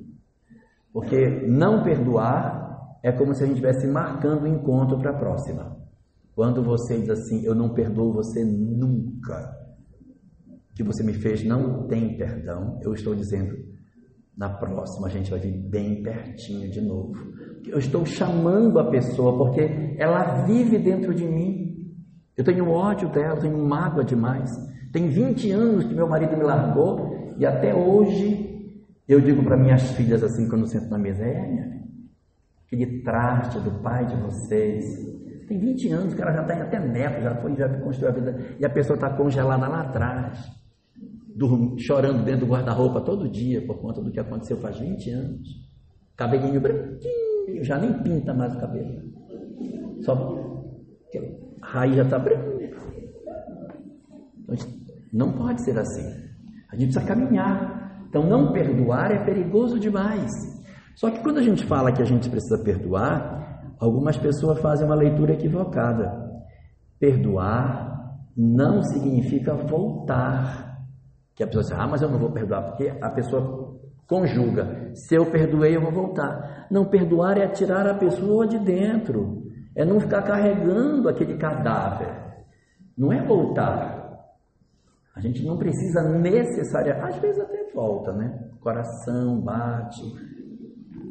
Porque não perdoar é como se a gente estivesse marcando o encontro para a próxima. Quando você diz assim, eu não perdoo você nunca, que você me fez não tem perdão, eu estou dizendo, na próxima a gente vai vir bem pertinho de novo. Eu estou chamando a pessoa porque ela vive dentro de mim. Eu tenho ódio dela, tenho mágoa demais. Tem 20 anos que meu marido me largou e até hoje eu digo para minhas filhas assim quando sento na mesa, é, minha filha, aquele traste do pai de vocês. Tem 20 anos, o cara já está até neto, já foi, já construiu a vida, e a pessoa está congelada lá atrás, chorando dentro do guarda-roupa todo dia por conta do que aconteceu faz 20 anos. Cabelinho branquinho, já nem pinta mais o cabelo. Só a raiz já está branca. Então, não pode ser assim. A gente precisa caminhar. Então, não perdoar é perigoso demais. Só que quando a gente fala que a gente precisa perdoar, algumas pessoas fazem uma leitura equivocada. Perdoar não significa voltar. Que a pessoa diz, ah, mas eu não vou perdoar, porque a pessoa conjuga. Se eu perdoei, eu vou voltar. Não, perdoar é tirar a pessoa de dentro. É não ficar carregando aquele cadáver. Não é voltar. A gente não precisa necessariamente, às vezes até volta, né? coração bate,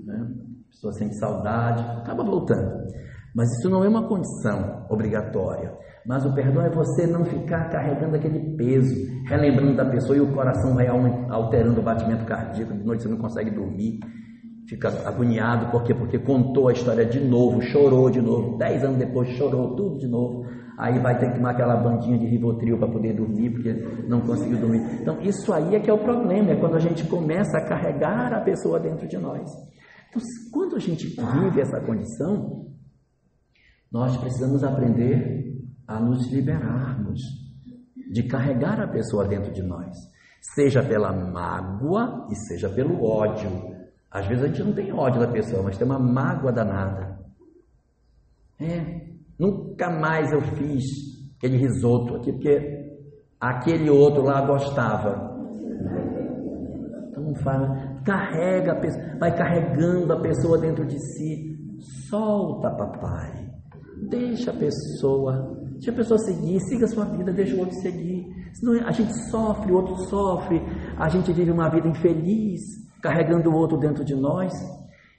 né? a pessoa sente saudade, acaba voltando. Mas isso não é uma condição obrigatória. Mas o perdão é você não ficar carregando aquele peso, relembrando da pessoa e o coração vai alterando o batimento cardíaco, de noite você não consegue dormir, fica agoniado, por quê? Porque contou a história de novo, chorou de novo, dez anos depois chorou tudo de novo, aí vai ter que tomar aquela bandinha de Rivotril para poder dormir, porque não conseguiu dormir. Então, isso aí é que é o problema, é quando a gente começa a carregar a pessoa dentro de nós. Então, quando a gente vive essa condição, nós precisamos aprender a nos liberarmos de carregar a pessoa dentro de nós, seja pela mágoa e seja pelo ódio. Às vezes a gente não tem ódio da pessoa, mas tem uma mágoa danada. É, Nunca mais eu fiz aquele risoto aqui, porque aquele outro lá gostava. Então fala, carrega a pessoa, vai carregando a pessoa dentro de si. Solta, papai. Deixa a pessoa, deixa a pessoa seguir, siga a sua vida, deixa o outro seguir. Senão a gente sofre, o outro sofre, a gente vive uma vida infeliz, carregando o outro dentro de nós.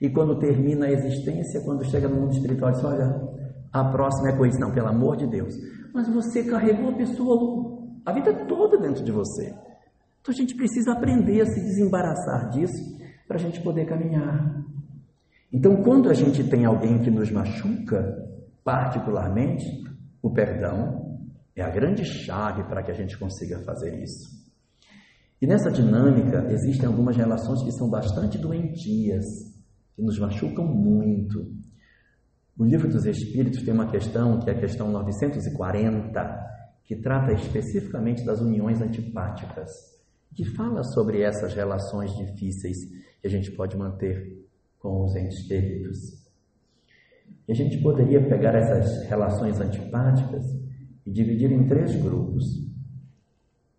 E quando termina a existência, quando chega no mundo espiritual, diz: Olha, a próxima é coisa, não, pelo amor de Deus. Mas você carregou a pessoa a vida toda dentro de você. Então a gente precisa aprender a se desembaraçar disso para a gente poder caminhar. Então, quando a gente tem alguém que nos machuca, particularmente, o perdão É a grande chave para que a gente consiga fazer isso. E nessa dinâmica existem algumas relações que são bastante doentias, que nos machucam muito. O livro dos Espíritos tem uma questão, que é a questão 940, que trata especificamente das uniões antipáticas, que fala sobre essas relações difíceis que a gente pode manter com os entes queridos. E a gente poderia pegar essas relações antipáticas e dividir em três grupos.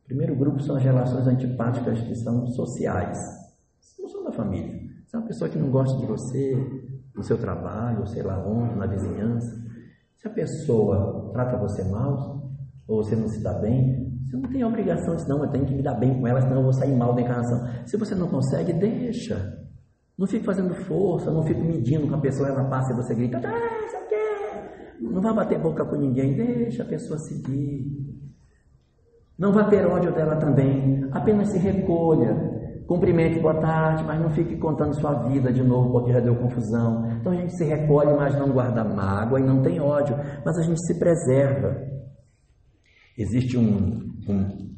O primeiro grupo são as relações antipáticas que são sociais, não são da família. Se é uma pessoa que não gosta de você, no seu trabalho, sei lá onde, na vizinhança, se a pessoa trata você mal, ou você não se dá bem, você não tem a obrigação de, não, eu tenho que me dar bem com ela, senão eu vou sair mal da encarnação. Se você não consegue, deixa. Não fique fazendo força, não fique medindo com a pessoa, ela passa e você grita, ah, isso aqui. Não vá bater boca com ninguém, deixa a pessoa seguir. Não vá ter ódio dela também, apenas se recolha. Cumprimente, boa tarde, mas não fique contando sua vida de novo porque já deu confusão. Então a gente se recolhe, mas não guarda mágoa e não tem ódio, mas a gente se preserva. Existe um, um,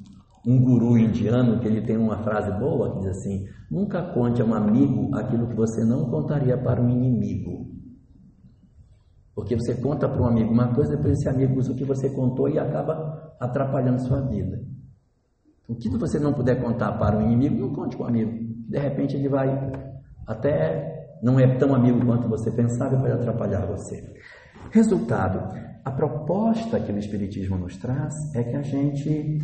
um guru indiano que ele tem uma frase boa que diz assim: Nunca conte a um amigo aquilo que você não contaria para um inimigo. Porque você conta para um amigo uma coisa, depois esse amigo usa o que você contou e acaba atrapalhando sua vida. O que você não puder contar para um inimigo, não conte com o amigo. De repente ele vai até não é tão amigo quanto você pensava e pode atrapalhar você. Resultado: a proposta que o Espiritismo nos traz é que a gente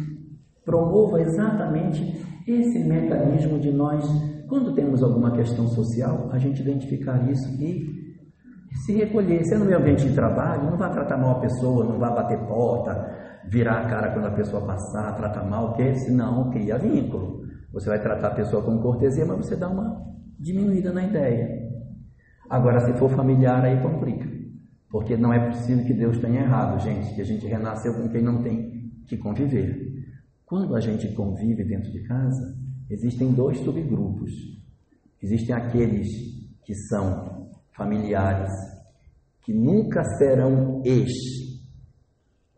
promova exatamente esse mecanismo de nós, quando temos alguma questão social, a gente identificar isso e se recolher. Se é no meu ambiente de trabalho, não vá tratar mal a pessoa, não vá bater porta, virar a cara quando a pessoa passar, tratar mal, porque senão cria vínculo. Você vai tratar a pessoa com cortesia, mas você dá uma diminuída na ideia. Agora, se for familiar, aí complica. Porque não é possível que Deus tenha errado, gente, que a gente renasceu com quem não tem que conviver. Quando a gente convive dentro de casa, existem dois subgrupos. Existem aqueles que são familiares, que nunca serão ex.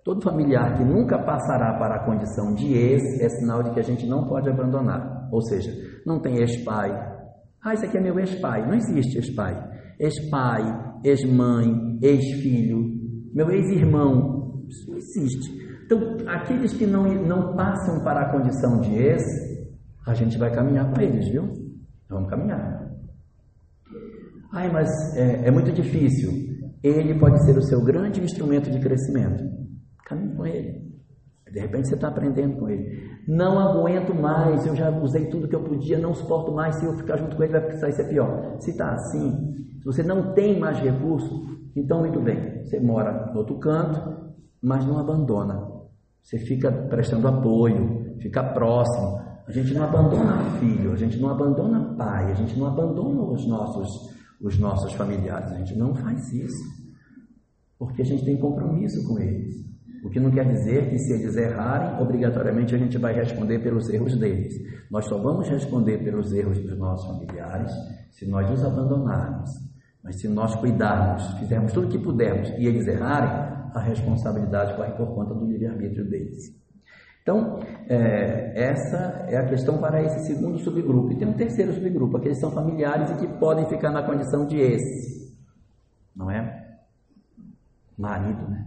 Todo familiar que nunca passará para a condição de ex é sinal de que a gente não pode abandonar. Ou seja, não tem ex-pai. Ah, esse aqui é meu ex-pai. Não existe ex-pai. Ex-pai, ex-mãe, ex-filho, meu ex-irmão. Isso não existe. Então, aqueles que não, não passam para a condição de ex, a gente vai caminhar com eles, viu? Vamos caminhar. Ai, mas é, é muito difícil. Ele pode ser o seu grande instrumento de crescimento. Caminhe com ele. De repente você está aprendendo com ele. Não aguento mais, eu já usei tudo que eu podia, não suporto mais. Se eu ficar junto com ele, vai sair ser pior. Se está assim, se você não tem mais recursos, então muito bem. Você mora no outro canto, mas não abandona. Você fica prestando apoio, fica próximo. A gente não abandona filho, a gente não abandona pai, a gente não abandona os nossos, os nossos familiares. A gente não faz isso. Porque a gente tem compromisso com eles. O que não quer dizer que se eles errarem, obrigatoriamente a gente vai responder pelos erros deles. Nós só vamos responder pelos erros dos nossos familiares se nós os abandonarmos. Mas se nós cuidarmos, fizermos tudo o que pudermos e eles errarem, a responsabilidade corre por conta do livre-arbítrio deles. Então, é, essa é a questão para esse segundo subgrupo. E tem um terceiro subgrupo, aqueles que são familiares e que podem ficar na condição de esse. Não é? Marido, né?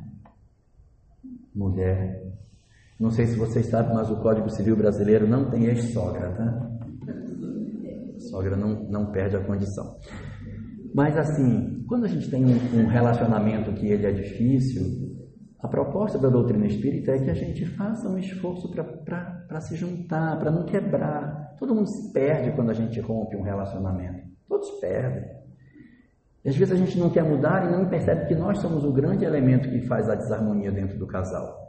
mulher. Não sei se vocês sabem, mas o Código Civil brasileiro não tem ex-sogra, tá? Sogra não, não perde a condição. Mas assim, quando a gente tem um, um relacionamento que ele é difícil, a proposta da doutrina espírita é que a gente faça um esforço para se juntar, para não quebrar. Todo mundo se perde quando a gente rompe um relacionamento. Todos perdem. E às vezes a gente não quer mudar e não percebe que nós somos o grande elemento que faz a desarmonia dentro do casal.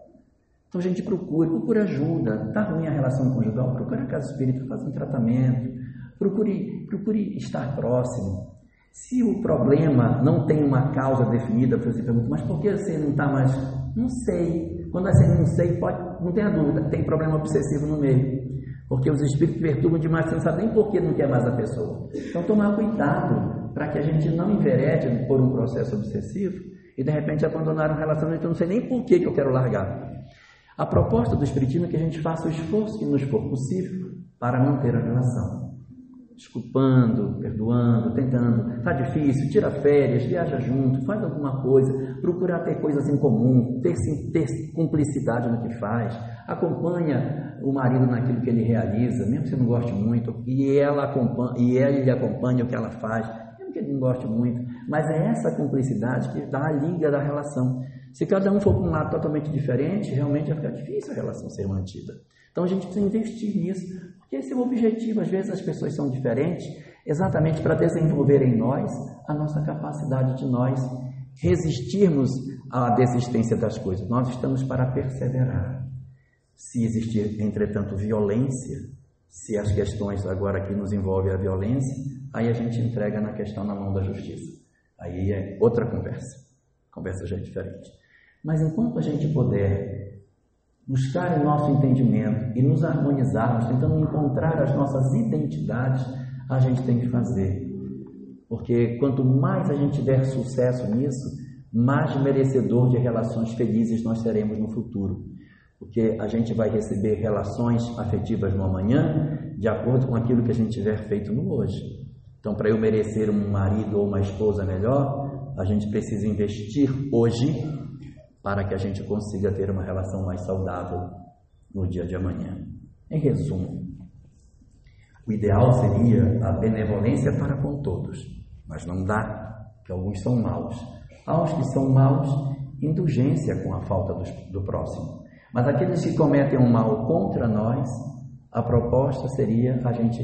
Então a gente procura, procura ajuda. Está ruim a relação conjugal? Procura a casa espírita, faz um tratamento. Procure, procure estar próximo. Se o problema não tem uma causa definida, você pergunta, mas por que você não está mais? Não sei. Quando você não sei, pode, não tenha dúvida, tem problema obsessivo no meio. Porque os espíritos perturbam demais, você não sabe nem por que não quer mais a pessoa. Então, tomar cuidado para que a gente não enverete por um processo obsessivo e de repente abandonar um relacionamento, eu não sei nem por que eu quero largar. A proposta do Espiritismo é que a gente faça o esforço que nos for possível para manter a relação. Desculpando, perdoando, tentando. Está difícil, tira férias, viaja junto, faz alguma coisa, procura ter coisas em comum, ter, ter cumplicidade no que faz, acompanha o marido naquilo que ele realiza, mesmo que você não goste muito, e ela acompanha, e ele acompanha o que ela faz, mesmo que ele não goste muito, mas é essa cumplicidade que dá a liga da relação. Se cada um for para um lado totalmente diferente, realmente vai ficar difícil a relação ser mantida. Então a gente precisa investir nisso, porque esse é o objetivo. Às vezes as pessoas são diferentes exatamente para desenvolver em nós a nossa capacidade de nós resistirmos à desistência das coisas. Nós estamos para perseverar. Se existir, entretanto, violência, se as questões agora que nos envolvem a violência, aí a gente entrega na questão na mão da justiça. Aí é outra conversa. A conversa já é diferente. Mas enquanto a gente puder buscar o nosso entendimento e nos harmonizarmos, tentando encontrar as nossas identidades, a gente tem que fazer. Porque quanto mais a gente tiver sucesso nisso, mais merecedor de relações felizes nós seremos no futuro. Porque a gente vai receber relações afetivas no amanhã, de acordo com aquilo que a gente tiver feito no hoje. Então, para eu merecer um marido ou uma esposa melhor, a gente precisa investir hoje para que a gente consiga ter uma relação mais saudável no dia de amanhã. Em resumo, o ideal seria a benevolência para com todos, mas não dá, que alguns são maus. Aos que são maus, indulgência com a falta do, do próximo. Mas aqueles que cometem um mal contra nós, a proposta seria a gente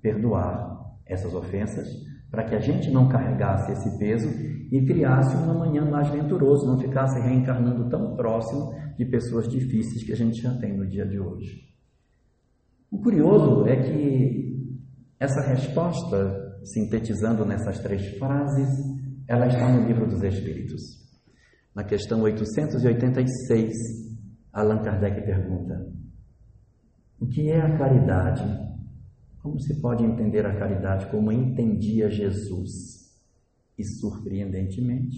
perdoar essas ofensas para que a gente não carregasse esse peso e criasse um amanhã mais venturoso, não ficasse reencarnando tão próximo de pessoas difíceis que a gente já tem no dia de hoje. O curioso é que essa resposta, sintetizando nessas três frases, ela está no Livro dos Espíritos. Na questão 886, Allan Kardec pergunta: O que é a caridade? Como se pode entender a caridade como entendia Jesus? E, surpreendentemente,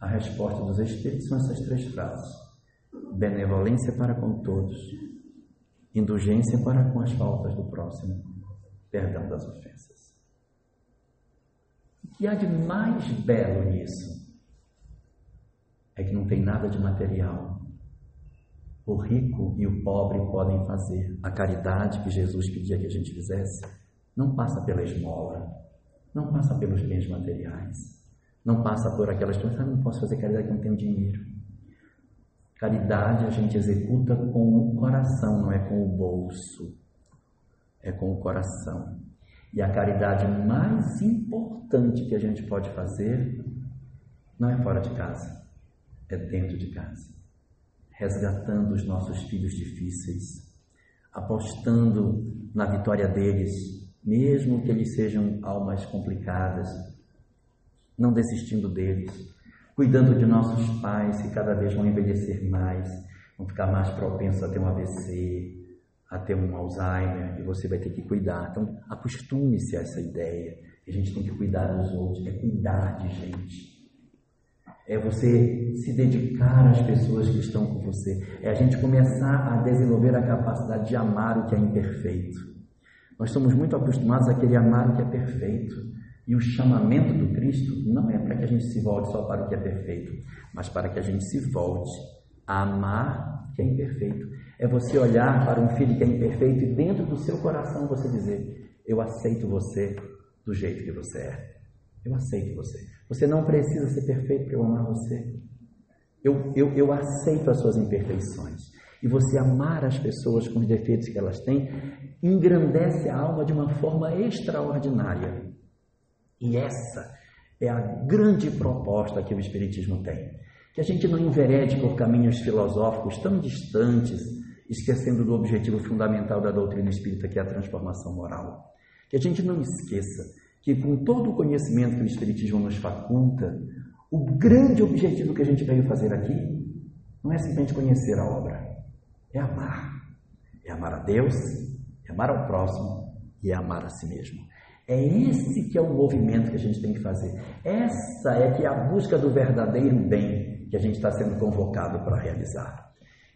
a resposta dos Espíritos são essas três frases: benevolência para com todos, indulgência para com as faltas do próximo, perdão das ofensas. O que há de mais belo nisso é que não tem nada de material. O rico e o pobre podem fazer. A caridade que Jesus pedia que a gente fizesse não passa pela esmola, não passa pelos bens materiais não passa por aquelas coisas, ah, não posso fazer caridade porque não tenho dinheiro. Caridade a gente executa com o coração, não é com o bolso. É com o coração. E a caridade mais importante que a gente pode fazer não é fora de casa, é dentro de casa. Resgatando os nossos filhos difíceis, apostando na vitória deles, mesmo que eles sejam almas complicadas, não desistindo deles, cuidando de nossos pais que cada vez vão envelhecer mais, vão ficar mais propensos a ter um AVC, a ter um Alzheimer, e você vai ter que cuidar. Então, acostume-se a essa ideia. A gente tem que cuidar dos outros, é cuidar de gente. É você se dedicar às pessoas que estão com você. É a gente começar a desenvolver a capacidade de amar o que é imperfeito. Nós estamos muito acostumados a querer amar o que é perfeito. E o chamamento do Cristo não é para que a gente se volte só para o que é perfeito, mas para que a gente se volte a amar o que é imperfeito. É você olhar para um filho que é imperfeito e dentro do seu coração você dizer: Eu aceito você do jeito que você é. Eu aceito você. Você não precisa ser perfeito para eu amar você. Eu, eu, eu aceito as suas imperfeições. E você amar as pessoas com os defeitos que elas têm engrandece a alma de uma forma extraordinária. E essa é a grande proposta que o Espiritismo tem. Que a gente não enverede por caminhos filosóficos tão distantes, esquecendo do objetivo fundamental da doutrina espírita, que é a transformação moral. Que a gente não esqueça que, com todo o conhecimento que o Espiritismo nos faculta, o grande objetivo que a gente veio fazer aqui não é simplesmente conhecer a obra, é amar. É amar a Deus, é amar ao próximo e é amar a si mesmo. É esse que é o movimento que a gente tem que fazer. Essa é que é a busca do verdadeiro bem que a gente está sendo convocado para realizar.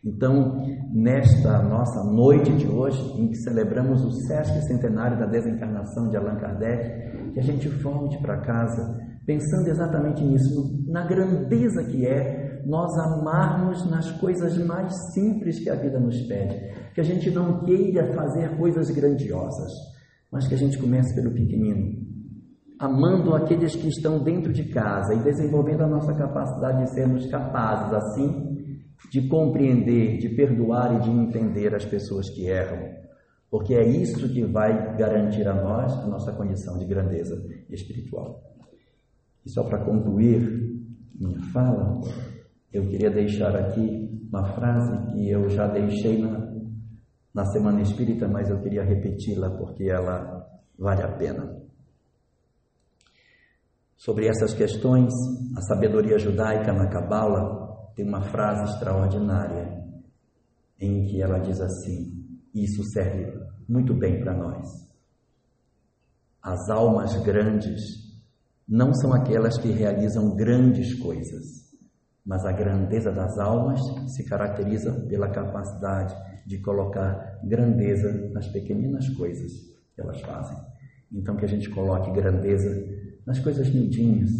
Então, nesta nossa noite de hoje, em que celebramos o sexto centenário da desencarnação de Allan Kardec, que a gente volte para casa pensando exatamente nisso, na grandeza que é nós amarmos nas coisas mais simples que a vida nos pede. Que a gente não queira fazer coisas grandiosas, mas que a gente comece pelo pequenino, amando aqueles que estão dentro de casa e desenvolvendo a nossa capacidade de sermos capazes, assim, de compreender, de perdoar e de entender as pessoas que erram, porque é isso que vai garantir a nós a nossa condição de grandeza espiritual. E só para concluir minha fala, eu queria deixar aqui uma frase que eu já deixei na, na Semana Espírita, mas eu queria repeti-la porque ela vale a pena. Sobre essas questões, a sabedoria judaica na Cabala tem uma frase extraordinária em que ela diz assim: Isso serve muito bem para nós. As almas grandes não são aquelas que realizam grandes coisas, mas a grandeza das almas se caracteriza pela capacidade de colocar grandeza nas pequeninas coisas que elas fazem. Então, que a gente coloque grandeza nas coisas miudinhas,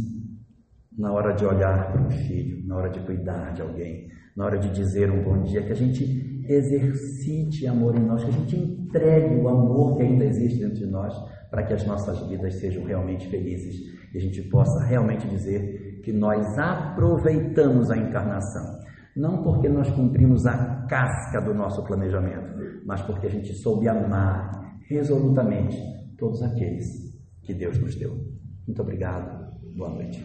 na hora de olhar para um filho, na hora de cuidar de alguém, na hora de dizer um bom dia, que a gente exercite amor em nós, que a gente entregue o amor que ainda existe dentro de nós, para que as nossas vidas sejam realmente felizes e a gente possa realmente dizer que nós aproveitamos a encarnação. Não porque nós cumprimos a casca do nosso planejamento, mas porque a gente soube amar resolutamente todos aqueles que Deus nos deu. Muito obrigado. Boa noite.